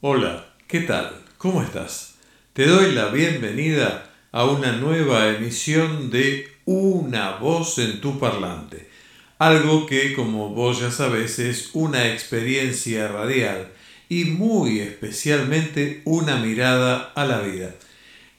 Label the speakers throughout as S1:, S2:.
S1: Hola, ¿qué tal? ¿Cómo estás? Te doy la bienvenida a una nueva emisión de Una voz en tu parlante. Algo que, como vos ya sabes, es una experiencia radial y muy especialmente una mirada a la vida.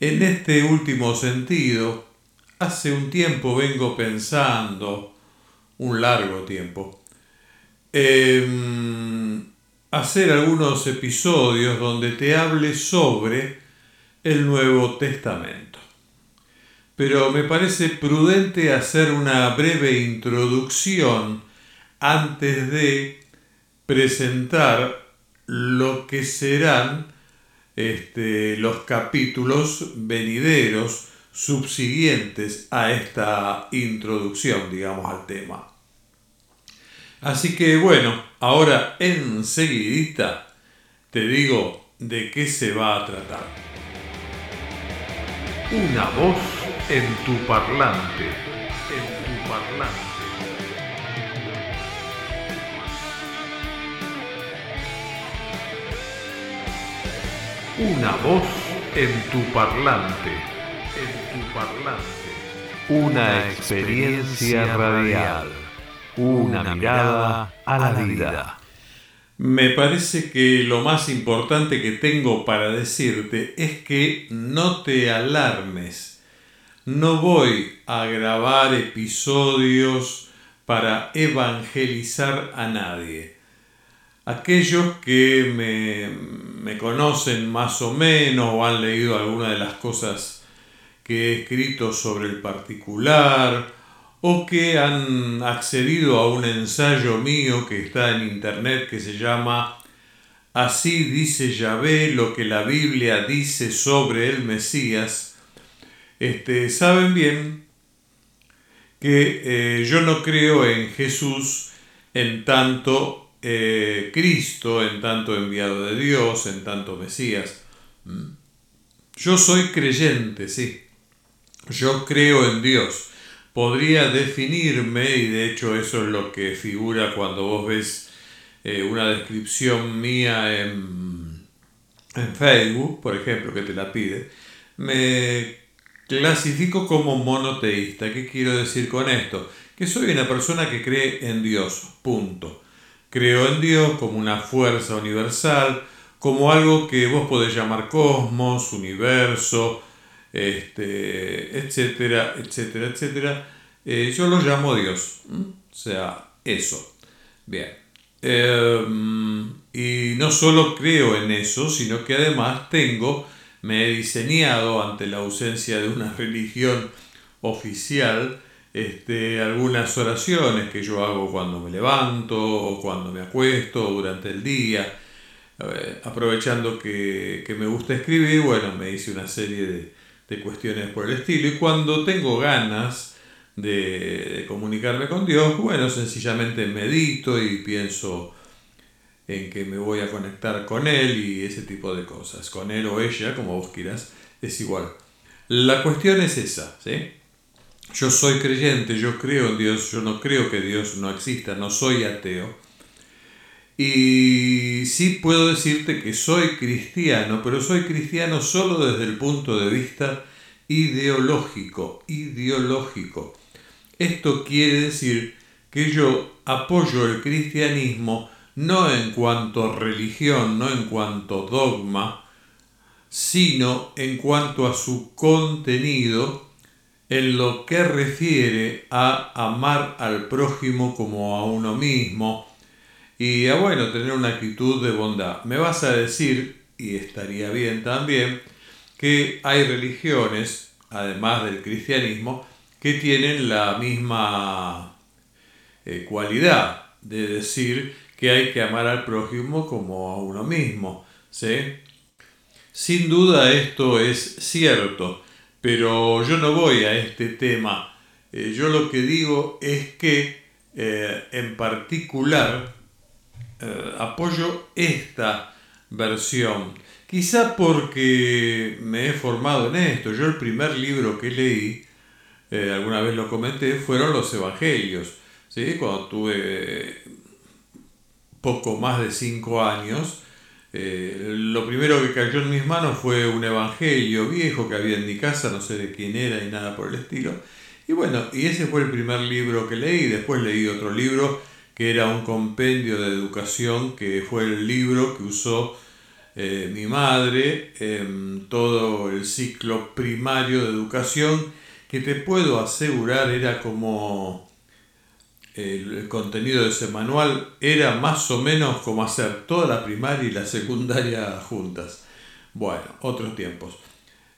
S1: En este último sentido, hace un tiempo vengo pensando, un largo tiempo, en hacer algunos episodios donde te hable sobre el Nuevo Testamento. Pero me parece prudente hacer una breve introducción antes de presentar lo que serán este, los capítulos venideros subsiguientes a esta introducción, digamos, al tema. Así que bueno, ahora enseguidita te digo de qué se va a tratar. Una voz en tu parlante, en tu parlante. Una voz en tu parlante, en tu parlante. Una experiencia radial, una mirada a la vida. Me parece que lo más importante que tengo para decirte es que no te alarmes. No voy a grabar episodios para evangelizar a nadie. Aquellos que me, conocen más o menos o han leído alguna de las cosas que he escrito sobre el particular o que han accedido a un ensayo mío que está en internet que se llama Así dice Yahvé lo que la Biblia dice sobre el Mesías, este, saben bien que eh, yo no creo en Jesús en tanto eh, Cristo, en tanto enviado de Dios, en tanto Mesías. Mm. Yo soy creyente, sí. Yo creo en Dios. Podría definirme, y de hecho eso es lo que figura cuando vos ves eh, una descripción mía en, en Facebook, por ejemplo, que te la pide, me clasifico como monoteísta. ¿Qué quiero decir con esto? Que soy una persona que cree en Dios, punto. Creo en Dios como una fuerza universal, como algo que vos podés llamar cosmos, universo, este, etcétera, etcétera, etcétera. Eh, yo lo llamo Dios. O sea, eso. Bien. Em, y no solo creo en eso, sino que además tengo, me he diseñado ante la ausencia de una religión oficial, este, algunas oraciones que yo hago cuando me levanto o cuando me acuesto durante el día. aprovechando que, me gusta escribir, bueno, me hice una serie de, cuestiones por el estilo. Y cuando tengo ganas de, comunicarme con Dios, bueno, sencillamente medito y pienso en que me voy a conectar con Él y ese tipo de cosas. Con Él o ella, como vos quieras, es igual. La cuestión es esa, ¿sí? Yo soy creyente, yo creo en Dios, yo no creo que Dios no exista, no soy ateo. Y sí puedo decirte que soy cristiano, pero soy cristiano solo desde el punto de vista ideológico, ideológico. Esto quiere decir que yo apoyo el cristianismo no en cuanto a religión, no en cuanto a dogma, sino en cuanto a su contenido en lo que refiere a amar al prójimo como a uno mismo y a bueno, tener una actitud de bondad. Me vas a decir, y estaría bien también, que hay religiones, además del cristianismo, que tienen la misma eh, cualidad de decir que hay que amar al prójimo como a uno mismo. ¿sí? Sin duda esto es cierto pero yo no voy a este tema. Eh, yo lo que digo es que eh, en particular eh, apoyo esta versión. Quizá porque me he formado en esto. Yo el primer libro que leí, alguna vez lo comenté, fueron los Evangelios. ¿sí? Cuando tuve poco más de cinco años,
S2: Eh, lo primero que cayó en mis manos fue un evangelio viejo que había en mi casa, no sé de quién era ni nada por el estilo. Y bueno, y ese fue el primer libro que leí. Después leí otro libro que era un compendio de educación, que fue el libro que usó eh, mi madre en todo el ciclo primario de educación, que te puedo asegurar era como el, contenido de ese manual, era más o menos como hacer toda la primaria y la secundaria juntas. Bueno, otros tiempos.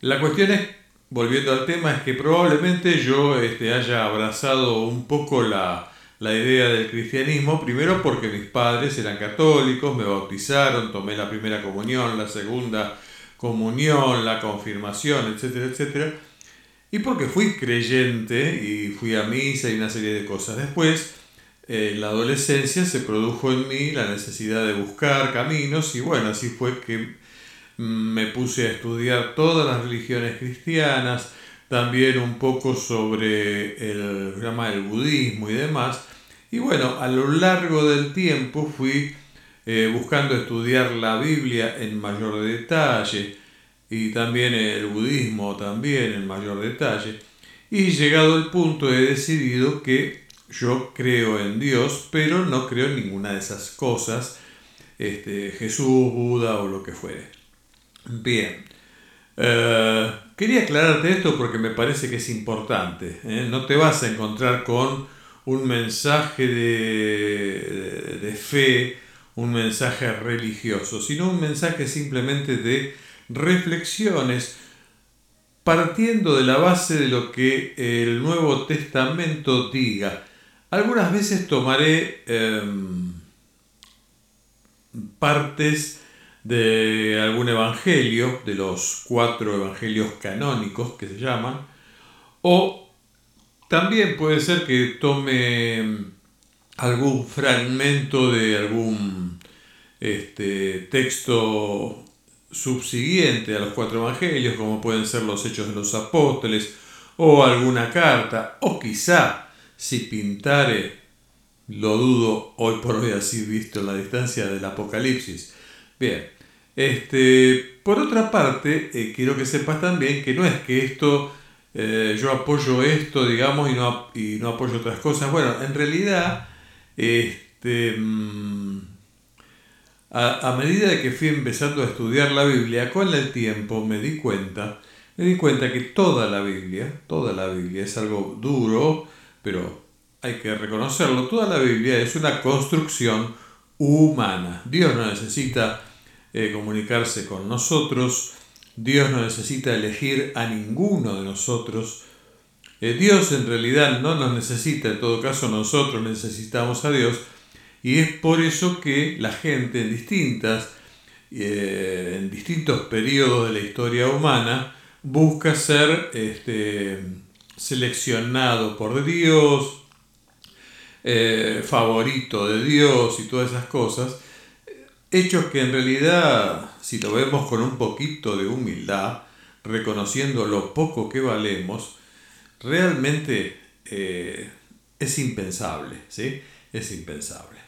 S2: La cuestión es, volviendo al tema, es que probablemente yo este, haya abrazado un poco la, la idea del cristianismo, primero porque mis padres eran católicos, me bautizaron, tomé la primera comunión, la segunda comunión, la confirmación, etcétera, etcétera, y porque fui creyente y fui a misa y una serie de cosas. Después, en la adolescencia se produjo en mí la necesidad de buscar caminos y bueno, así fue que me puse a estudiar todas las religiones cristianas, también un poco sobre el, el budismo y demás. Y bueno, a lo largo del tiempo fui eh, buscando estudiar la Biblia en mayor detalle y también el budismo también en mayor detalle. Y llegado el punto he decidido que yo creo en Dios, pero no creo en ninguna de esas cosas, este, Jesús, Buda o lo que fuere. Bien, eh, quería aclararte esto porque me parece que es importante. ¿eh? No te vas a encontrar con un mensaje de, de, fe, un mensaje religioso, sino un mensaje simplemente de reflexiones partiendo de la base de lo que el Nuevo Testamento diga. Algunas veces tomaré em, partes de algún evangelio, de los cuatro evangelios canónicos que se llaman, o también puede ser que tome algún fragmento de algún este, texto subsiguiente a los cuatro evangelios, como pueden ser los hechos de los apóstoles, o alguna carta, o quizá, si pintare, lo dudo hoy por hoy así visto la distancia del Apocalipsis. Bien, este, por otra parte, eh, quiero que sepas también que no es que esto, eh, yo apoyo esto, digamos, y no, y no apoyo otras cosas. Bueno, en realidad, este, mm, a, medida que fui empezando a estudiar la Biblia, con el tiempo me di cuenta, me di cuenta que toda la Biblia, toda la Biblia es algo duro, pero hay que reconocerlo, toda la Biblia es una construcción humana. Dios no necesita eh, comunicarse con nosotros. Dios no necesita elegir a ninguno de nosotros. Eh, Dios en realidad no nos necesita, en todo caso nosotros necesitamos a Dios. Y es por eso que la gente en distintas, eh, en distintos periodos de la historia humana, busca ser este, seleccionado por Dios, favorito de Dios y todas esas cosas. Hechos que en realidad, si lo vemos con un poquito de humildad, reconociendo lo poco que valemos, realmente eh, es impensable, ¿sí? Es impensable.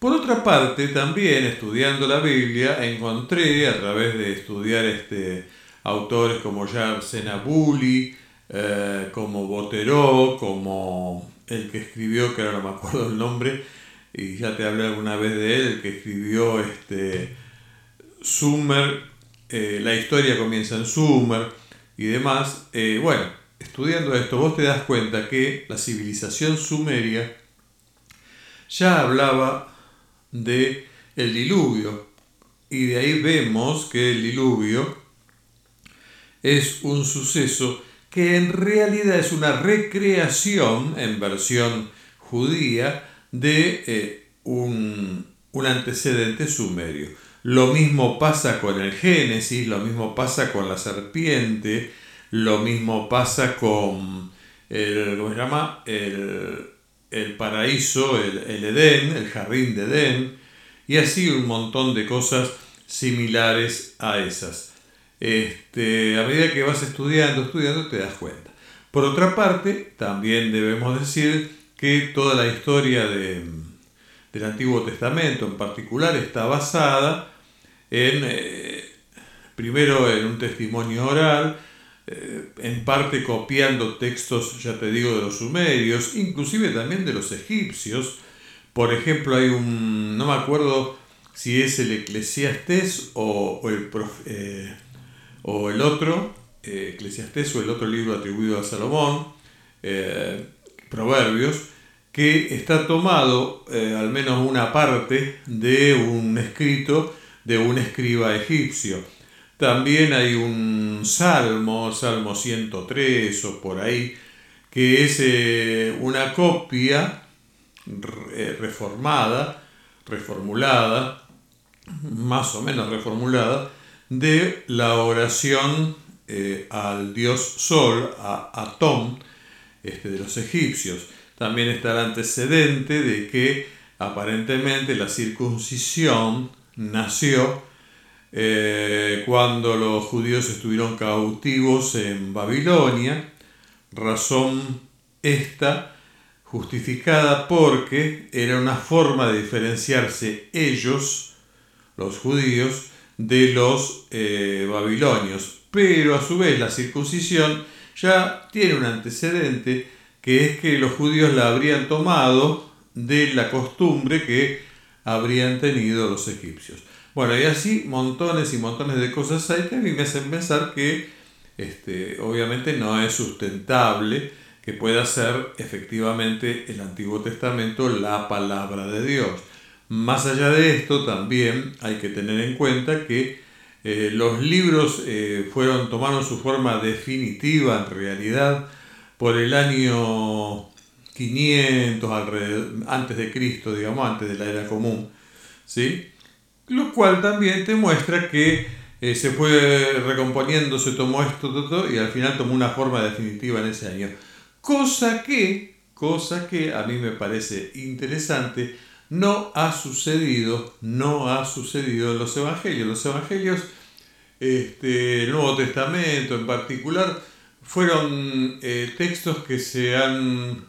S2: Por otra parte, también estudiando la Biblia, encontré a través de estudiar este, autores como Yarsena Bulli, eh, como Botero, como el que escribió, que ahora no me acuerdo el nombre, y ya te hablé alguna vez de él, que escribió este, Sumer, eh, la historia comienza en Sumer y demás. Eh, bueno, estudiando esto, vos te das cuenta que la civilización sumeria ya hablaba de el diluvio y de ahí vemos que el diluvio es un suceso que en realidad es una recreación en versión judía de eh, un, antecedente sumerio. Lo mismo pasa con el Génesis, lo mismo pasa con la serpiente, lo mismo pasa con el, ¿cómo se llama? el, paraíso, el, el, Edén, el jardín de Edén, y así un montón de cosas similares a esas. Este, a medida que vas estudiando, estudiando, te das cuenta. Por otra parte, también debemos decir que toda la historia del Antiguo Testamento en particular está basada en, primero en un testimonio oral, en parte copiando textos, ya te digo, de los sumerios, inclusive también de los egipcios. Por ejemplo, hay un, no me acuerdo si es el Eclesiastés o, el, o el otro, eh, Eclesiastés o el otro libro atribuido a Salomón, eh, Proverbios, que está tomado eh, al menos una parte de un escrito de un escriba egipcio. También hay un salmo, Salmo 103 o por ahí, que es una copia reformada, reformulada, más o menos reformulada, de la oración eh, al dios Sol, a Atón, este, de los egipcios. También está el antecedente de que aparentemente la circuncisión nació eh, cuando los judíos estuvieron cautivos en Babilonia, razón esta justificada porque era una forma de diferenciarse ellos, los judíos, de los eh, babilonios. Pero a su vez la circuncisión ya tiene un antecedente que es que los judíos la habrían tomado de la costumbre que habrían tenido los egipcios. Bueno, y así montones y montones de cosas hay que a mí me hacen pensar que este, obviamente no es sustentable que pueda ser efectivamente el Antiguo Testamento la palabra de Dios. Más allá de esto, también hay que tener en cuenta que eh, los libros eh, fueron, tomaron su forma definitiva en realidad por el año 500 antes de Cristo, digamos, antes de la era común. ¿sí? Lo cual también te muestra que eh, se fue recomponiendo, se tomó esto, todo, y al final tomó una forma definitiva en ese año. Cosa que, cosa que a mí me parece interesante, no ha sucedido, no ha sucedido en los evangelios. Los evangelios, este, el Nuevo Testamento en particular, fueron eh, textos que se han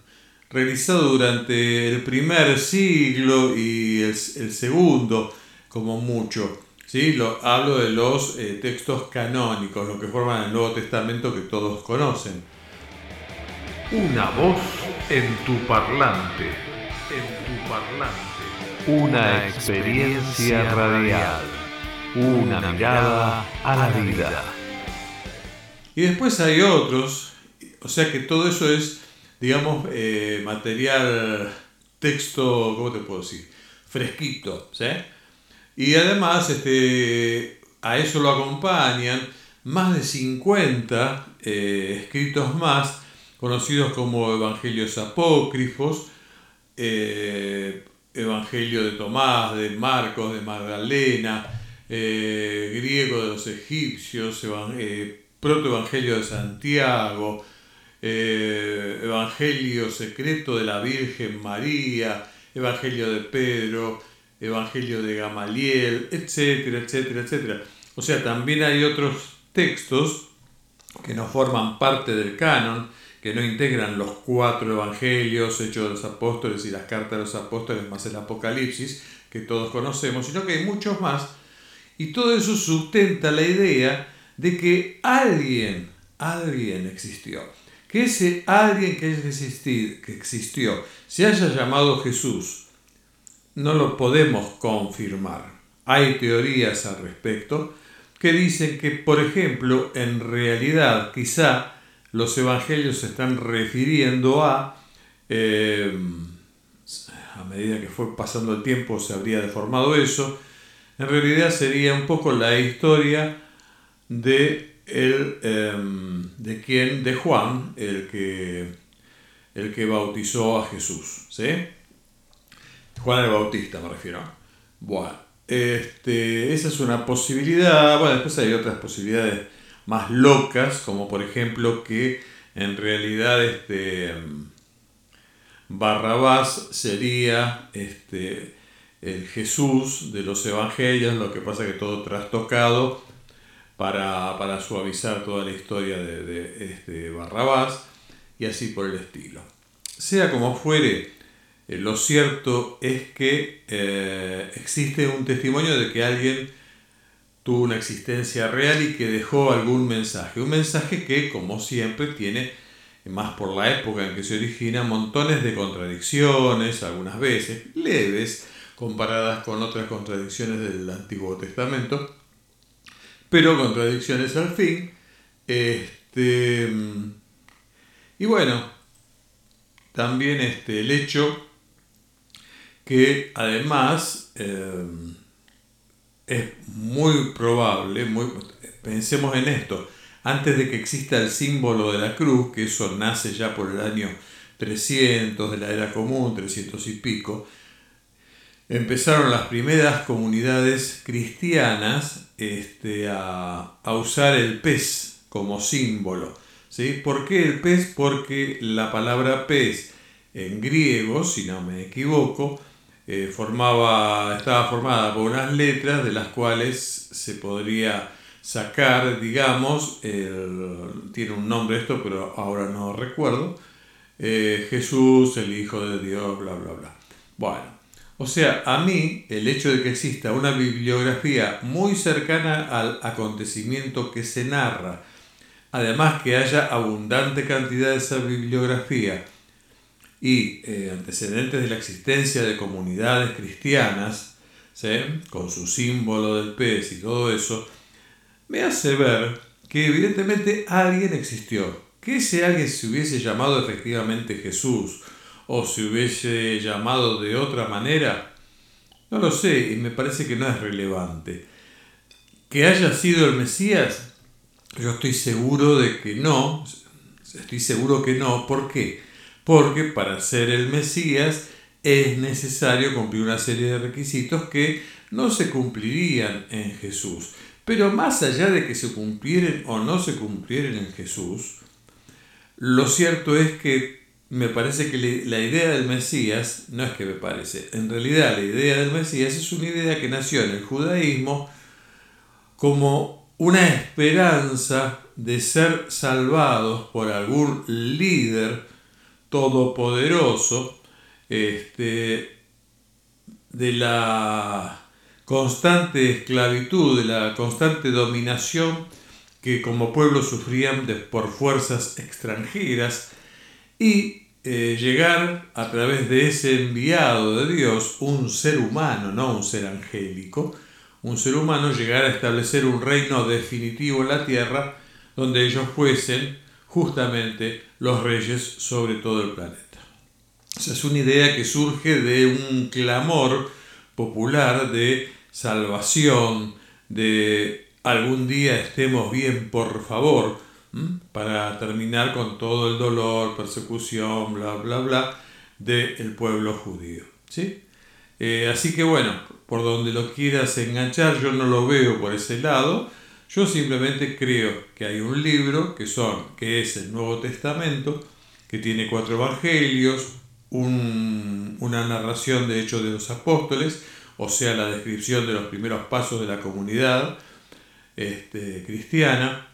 S2: realizado durante el primer siglo y el, segundo, como mucho. ¿sí? Lo, hablo de los eh, textos canónicos, los que forman el Nuevo Testamento que todos conocen.
S1: Una voz en tu parlante, en tu parlante. Una experiencia radial. Una mirada a la vida.
S2: Y después hay otros, o sea que todo eso es, digamos, eh, material, texto, ¿cómo te puedo decir? Fresquito, ¿sí? Y además, este, a eso lo acompañan más de 50 eh, escritos más, conocidos como evangelios apócrifos, eh, Evangelio de Tomás, de Marcos, de Magdalena, eh, griego de los egipcios, eh, protoevangelio de Santiago, eh, Evangelio secreto de la Virgen María, Evangelio de Pedro, Evangelio de Gamaliel, etcétera, etcétera, etcétera. O sea, también hay otros textos que no forman parte del canon, que no integran los cuatro evangelios, hechos de los apóstoles y las cartas de los apóstoles más el Apocalipsis, que todos conocemos, sino que hay muchos más. Y todo eso sustenta la idea de que alguien, alguien existió. Que ese alguien que, que existió se haya llamado Jesús, no lo podemos confirmar. Hay teorías al respecto que dicen que, por ejemplo, en realidad quizá los evangelios se están refiriendo a, eh, a medida que fue pasando el tiempo se habría deformado eso, en realidad sería un poco la historia de, el, em, de quien, de Juan, el que, el que bautizó a Jesús. ¿sí? Juan el Bautista me refiero. Bueno, este, esa es una posibilidad. Bueno, después hay otras posibilidades más locas, como por ejemplo que en realidad este, Barrabás sería este, el Jesús de los evangelios, lo que pasa que todo trastocado para, para suavizar toda la historia de, este Barrabás y así por el estilo. Sea como fuere, eh, lo cierto es que eh, existe un testimonio de que alguien tuvo una existencia real y que dejó algún mensaje. Un mensaje que, como siempre, tiene, más por la época en que se origina, montones de contradicciones, algunas veces leves, comparadas con otras contradicciones del Antiguo Testamento, pero contradicciones al fin. Este, y bueno, también este, el hecho que además eh, es muy probable, muy, pensemos en esto, antes de que exista el símbolo de la cruz, que eso nace ya por el año 300 de la era común, 300 y pico, empezaron las primeras comunidades cristianas este, a, usar el pez como símbolo. ¿sí? ¿Por qué el pez? Porque la palabra pez en griego, si no me equivoco, eh, formaba, estaba formada por unas letras de las cuales se podría sacar, digamos, tiene un nombre esto, pero ahora no recuerdo, eh, Jesús, el Hijo de Dios, bla, bla, bla. Bueno, o sea, a mí el hecho de que exista una bibliografía muy cercana al acontecimiento que se narra, además que haya abundante cantidad de esa bibliografía y eh, antecedentes de la existencia de comunidades cristianas, con su símbolo del pez y todo eso, me hace ver que evidentemente alguien existió, que ese alguien se hubiese llamado efectivamente Jesús, o se hubiese llamado de otra manera, no lo sé y me parece que no es relevante. Que haya sido el Mesías, yo estoy seguro de que no, estoy seguro que no, ¿por qué? Porque para ser el Mesías es necesario cumplir una serie de requisitos que no se cumplirían en Jesús. Pero más allá de que se cumplieran o no se cumplieran en Jesús, lo cierto es que me parece que la idea del Mesías, no es que me parece, en realidad la idea del Mesías es una idea que nació en el judaísmo como una esperanza de ser salvados por algún líder todopoderoso este, de la constante esclavitud, de la constante dominación que como pueblo sufrían por fuerzas extranjeras y eh, llegar a través de ese enviado de Dios, un ser humano, no un ser angélico, un ser humano llegar a establecer un reino definitivo en la tierra donde ellos fuesen justamente los reyes sobre todo el planeta. Esa es una idea que surge de un clamor popular de salvación, de algún día estemos bien, por favor, para terminar con todo el dolor, persecución, bla, bla, bla, del pueblo judío. ¿sí? Eh, así que bueno, por donde lo quieras enganchar, yo no lo veo por ese lado. Yo simplemente creo que hay un libro que son, que es el Nuevo Testamento, que tiene cuatro evangelios, una narración de hechos de los apóstoles, o sea, la descripción de los primeros pasos de la comunidad este, cristiana,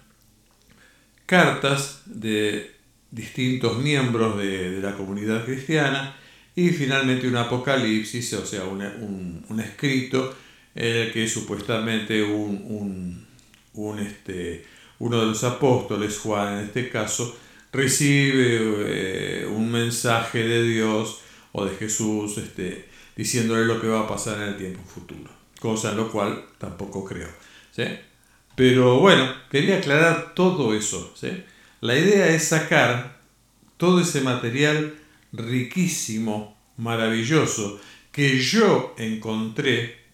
S2: cartas de distintos miembros de, la comunidad cristiana y finalmente un apocalipsis, o sea, un, escrito en el que supuestamente un, este, uno de los apóstoles, Juan en este caso, recibe eh, un mensaje de Dios o de Jesús este, diciéndole lo que va a pasar en el tiempo futuro, cosa en lo cual tampoco creo. ¿sí? Pero bueno, quería aclarar todo eso. La idea es sacar todo ese material riquísimo, maravilloso, que yo encontré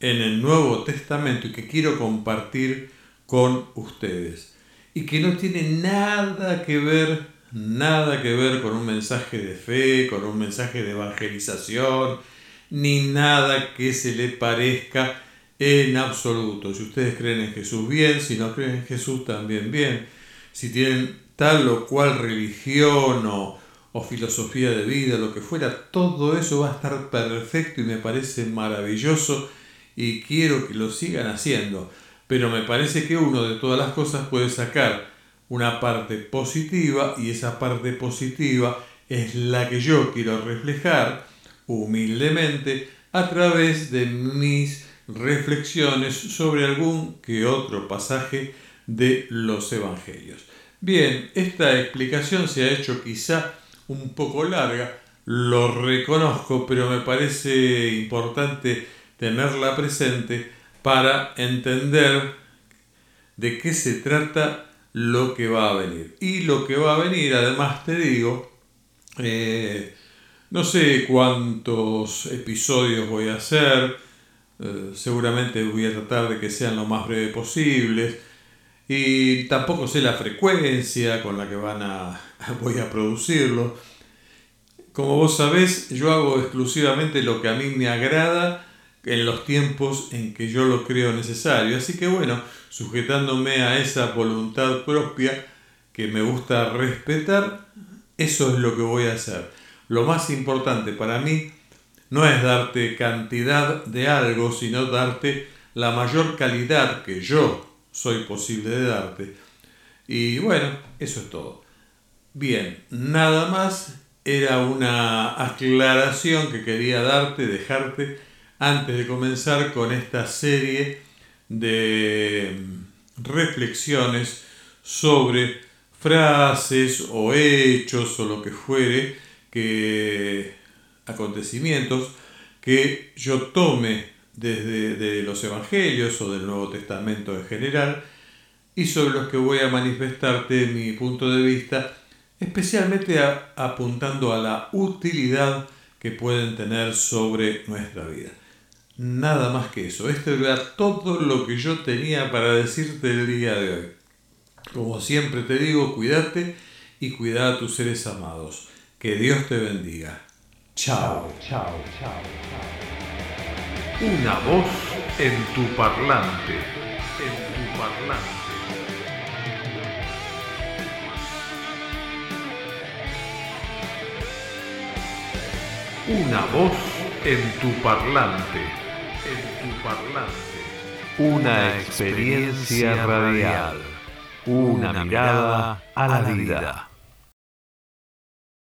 S2: en el Nuevo Testamento y que quiero compartir con ustedes. Y que no tiene nada que ver, nada que ver con un mensaje de fe, con un mensaje de evangelización, ni nada que se le parezca en absoluto. Si ustedes creen en Jesús, bien. Si no creen en Jesús, también bien. Si tienen tal o cual religión o, o filosofía de vida, lo que fuera, todo eso va a estar perfecto y me parece maravilloso y quiero que lo sigan haciendo. Pero me parece que uno de todas las cosas puede sacar una parte positiva y esa parte positiva es la que yo quiero reflejar humildemente a través de mis reflexiones sobre algún que otro pasaje de los Evangelios. Bien, esta explicación se ha hecho quizá un poco larga, lo reconozco, pero me parece importante tenerla presente para entender de qué se trata lo que va a venir. Y lo que va a venir, además te digo, eh, no sé cuántos episodios voy a hacer, eh, seguramente voy a tratar de que sean lo más breves posibles y tampoco sé la frecuencia con la que van a, voy a producirlo. Como vos sabés, yo hago exclusivamente lo que a mí me agrada en los tiempos en que yo lo creo necesario. Así que bueno, sujetándome a esa voluntad propia que me gusta respetar, eso es lo que voy a hacer. Lo más importante para mí no es darte cantidad de algo, sino darte la mayor calidad que yo soy posible de darte. Y bueno, eso es todo. Bien, nada más era una aclaración que quería darte, dejarte antes de comenzar con esta serie de reflexiones sobre frases o hechos o lo que fuere, que acontecimientos que yo tome desde de los evangelios o del Nuevo Testamento en general y sobre los que voy a manifestarte mi punto de vista, especialmente apuntando a la utilidad que pueden tener sobre nuestra vida. Nada más que eso. Esto era todo lo que yo tenía para decirte el día de hoy. Como siempre te digo, cuídate y cuida a tus seres amados. Que Dios te bendiga. Chao. Chao, chao,
S1: chao. Una voz en tu parlante. En tu parlante. Una voz en tu parlante parlante.
S3: Una experiencia radial. Una mirada a la vida.